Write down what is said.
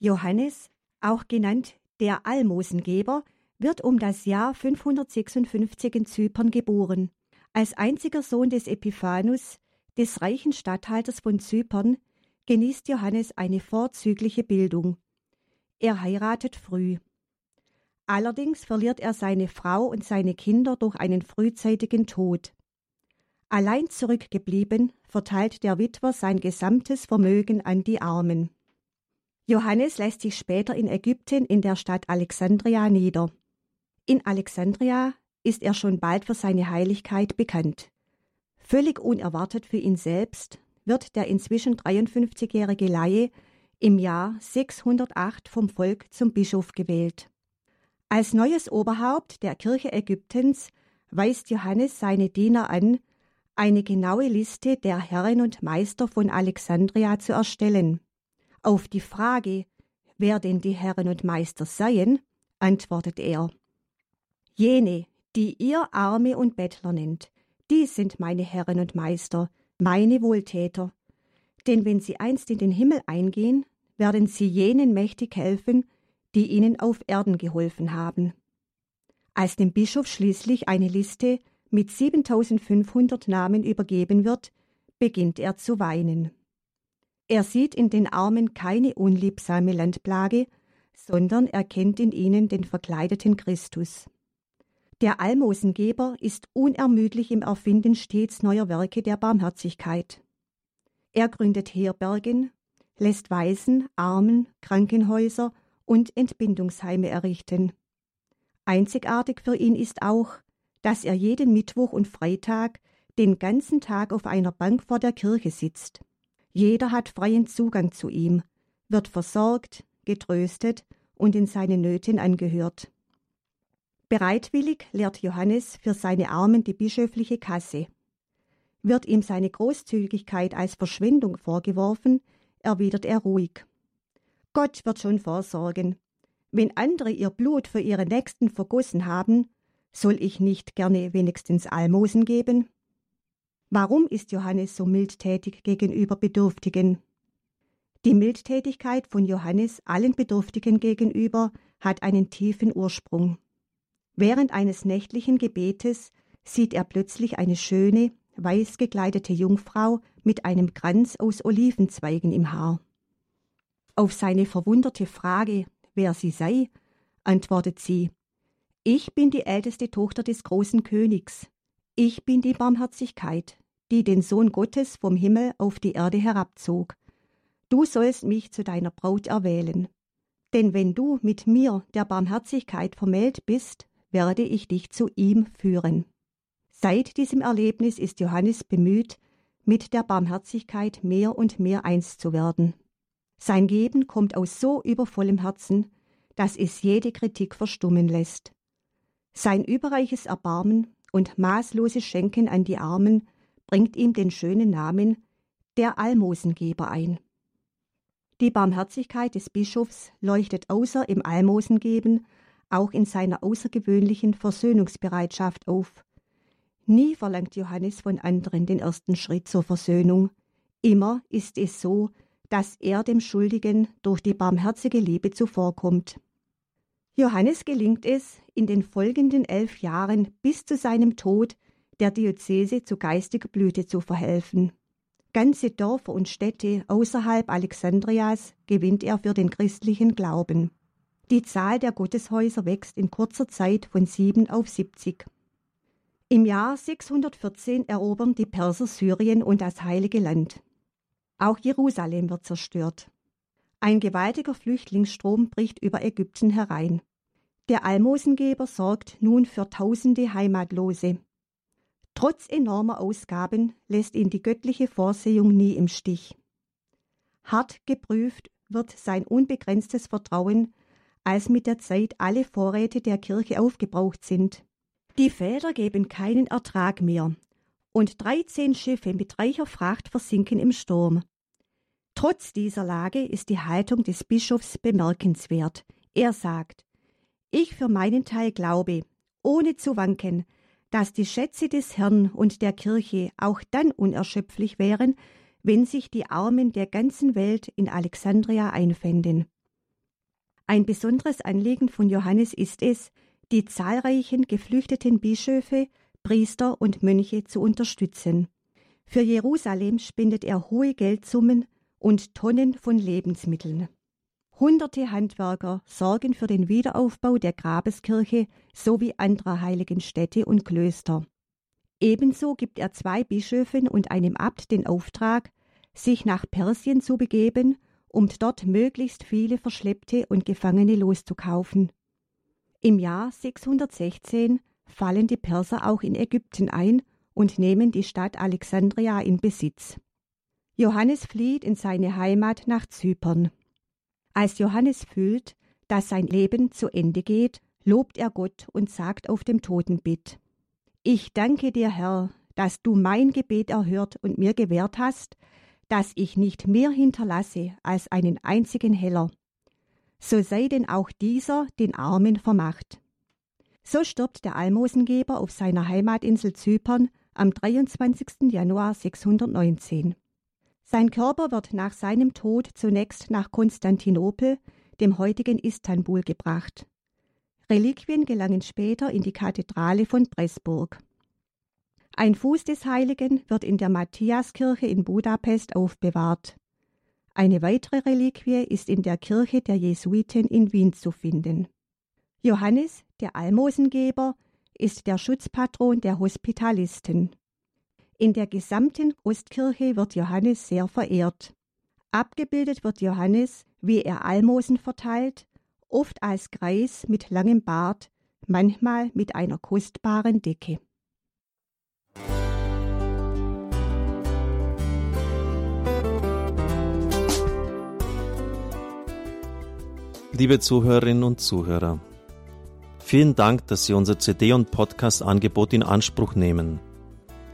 Johannes, auch genannt der Almosengeber, wird um das Jahr 556 in Zypern geboren. Als einziger Sohn des Epiphanus, des reichen Statthalters von Zypern, genießt Johannes eine vorzügliche Bildung. Er heiratet früh. Allerdings verliert er seine Frau und seine Kinder durch einen frühzeitigen Tod. Allein zurückgeblieben, verteilt der Witwer sein gesamtes Vermögen an die Armen. Johannes lässt sich später in Ägypten in der Stadt Alexandria nieder. In Alexandria ist er schon bald für seine Heiligkeit bekannt. Völlig unerwartet für ihn selbst wird der inzwischen 53-jährige Laie im Jahr 608 vom Volk zum Bischof gewählt. Als neues Oberhaupt der Kirche Ägyptens weist Johannes seine Diener an, eine genaue Liste der Herren und Meister von Alexandria zu erstellen. Auf die Frage, wer denn die Herren und Meister seien, antwortet er Jene, die ihr Arme und Bettler nennt, die sind meine Herren und Meister, meine Wohltäter. Denn wenn sie einst in den Himmel eingehen, werden sie jenen mächtig helfen, die ihnen auf Erden geholfen haben. Als dem Bischof schließlich eine Liste mit 7500 Namen übergeben wird, beginnt er zu weinen. Er sieht in den Armen keine unliebsame Landplage, sondern erkennt in ihnen den verkleideten Christus. Der Almosengeber ist unermüdlich im Erfinden stets neuer Werke der Barmherzigkeit. Er gründet Herbergen, lässt Waisen, Armen, Krankenhäuser und Entbindungsheime errichten. Einzigartig für ihn ist auch, dass er jeden Mittwoch und Freitag den ganzen Tag auf einer Bank vor der Kirche sitzt. Jeder hat freien Zugang zu ihm, wird versorgt, getröstet und in seinen Nöten angehört. Bereitwillig lehrt Johannes für seine Armen die bischöfliche Kasse. Wird ihm seine Großzügigkeit als Verschwendung vorgeworfen, erwidert er ruhig. Gott wird schon vorsorgen. Wenn andere ihr Blut für ihre Nächsten vergossen haben, soll ich nicht gerne wenigstens Almosen geben? Warum ist Johannes so mildtätig gegenüber Bedürftigen? Die Mildtätigkeit von Johannes allen Bedürftigen gegenüber hat einen tiefen Ursprung. Während eines nächtlichen Gebetes sieht er plötzlich eine schöne, weiß gekleidete Jungfrau mit einem Kranz aus Olivenzweigen im Haar. Auf seine verwunderte Frage, wer sie sei, antwortet sie ich bin die älteste Tochter des großen Königs. Ich bin die Barmherzigkeit, die den Sohn Gottes vom Himmel auf die Erde herabzog. Du sollst mich zu deiner Braut erwählen. Denn wenn du mit mir der Barmherzigkeit vermählt bist, werde ich dich zu ihm führen. Seit diesem Erlebnis ist Johannes bemüht, mit der Barmherzigkeit mehr und mehr eins zu werden. Sein Geben kommt aus so übervollem Herzen, dass es jede Kritik verstummen lässt. Sein überreiches Erbarmen und maßloses Schenken an die Armen bringt ihm den schönen Namen der Almosengeber ein. Die Barmherzigkeit des Bischofs leuchtet außer im Almosengeben auch in seiner außergewöhnlichen Versöhnungsbereitschaft auf. Nie verlangt Johannes von anderen den ersten Schritt zur Versöhnung. Immer ist es so, dass er dem Schuldigen durch die barmherzige Liebe zuvorkommt. Johannes gelingt es, in den folgenden elf Jahren bis zu seinem Tod der Diözese zu geistiger Blüte zu verhelfen. Ganze Dörfer und Städte außerhalb Alexandrias gewinnt er für den christlichen Glauben. Die Zahl der Gotteshäuser wächst in kurzer Zeit von sieben auf siebzig. Im Jahr 614 erobern die Perser Syrien und das Heilige Land. Auch Jerusalem wird zerstört. Ein gewaltiger Flüchtlingsstrom bricht über Ägypten herein. Der Almosengeber sorgt nun für tausende Heimatlose. Trotz enormer Ausgaben lässt ihn die göttliche Vorsehung nie im Stich. Hart geprüft wird sein unbegrenztes Vertrauen, als mit der Zeit alle Vorräte der Kirche aufgebraucht sind. Die Väter geben keinen Ertrag mehr, und dreizehn Schiffe mit reicher Fracht versinken im Sturm. Trotz dieser Lage ist die Haltung des Bischofs bemerkenswert. Er sagt, ich für meinen Teil glaube, ohne zu wanken, dass die Schätze des Herrn und der Kirche auch dann unerschöpflich wären, wenn sich die Armen der ganzen Welt in Alexandria einfänden. Ein besonderes Anliegen von Johannes ist es, die zahlreichen geflüchteten Bischöfe, Priester und Mönche zu unterstützen. Für Jerusalem spendet er hohe Geldsummen und Tonnen von Lebensmitteln. Hunderte Handwerker sorgen für den Wiederaufbau der Grabeskirche sowie anderer heiligen Städte und Klöster. Ebenso gibt er zwei Bischöfen und einem Abt den Auftrag, sich nach Persien zu begeben, um dort möglichst viele Verschleppte und Gefangene loszukaufen. Im Jahr 616 fallen die Perser auch in Ägypten ein und nehmen die Stadt Alexandria in Besitz. Johannes flieht in seine Heimat nach Zypern. Als Johannes fühlt, dass sein Leben zu Ende geht, lobt er Gott und sagt auf dem Totenbett Ich danke dir, Herr, dass du mein Gebet erhört und mir gewährt hast, dass ich nicht mehr hinterlasse als einen einzigen Heller, so sei denn auch dieser den Armen vermacht. So stirbt der Almosengeber auf seiner Heimatinsel Zypern am 23. Januar 619. Sein Körper wird nach seinem Tod zunächst nach Konstantinopel, dem heutigen Istanbul, gebracht. Reliquien gelangen später in die Kathedrale von Pressburg. Ein Fuß des Heiligen wird in der Matthiaskirche in Budapest aufbewahrt. Eine weitere Reliquie ist in der Kirche der Jesuiten in Wien zu finden. Johannes, der Almosengeber, ist der Schutzpatron der Hospitalisten. In der gesamten Ostkirche wird Johannes sehr verehrt. Abgebildet wird Johannes, wie er Almosen verteilt, oft als Greis mit langem Bart, manchmal mit einer kostbaren Decke. Liebe Zuhörerinnen und Zuhörer, vielen Dank, dass Sie unser CD- und Podcast-Angebot in Anspruch nehmen.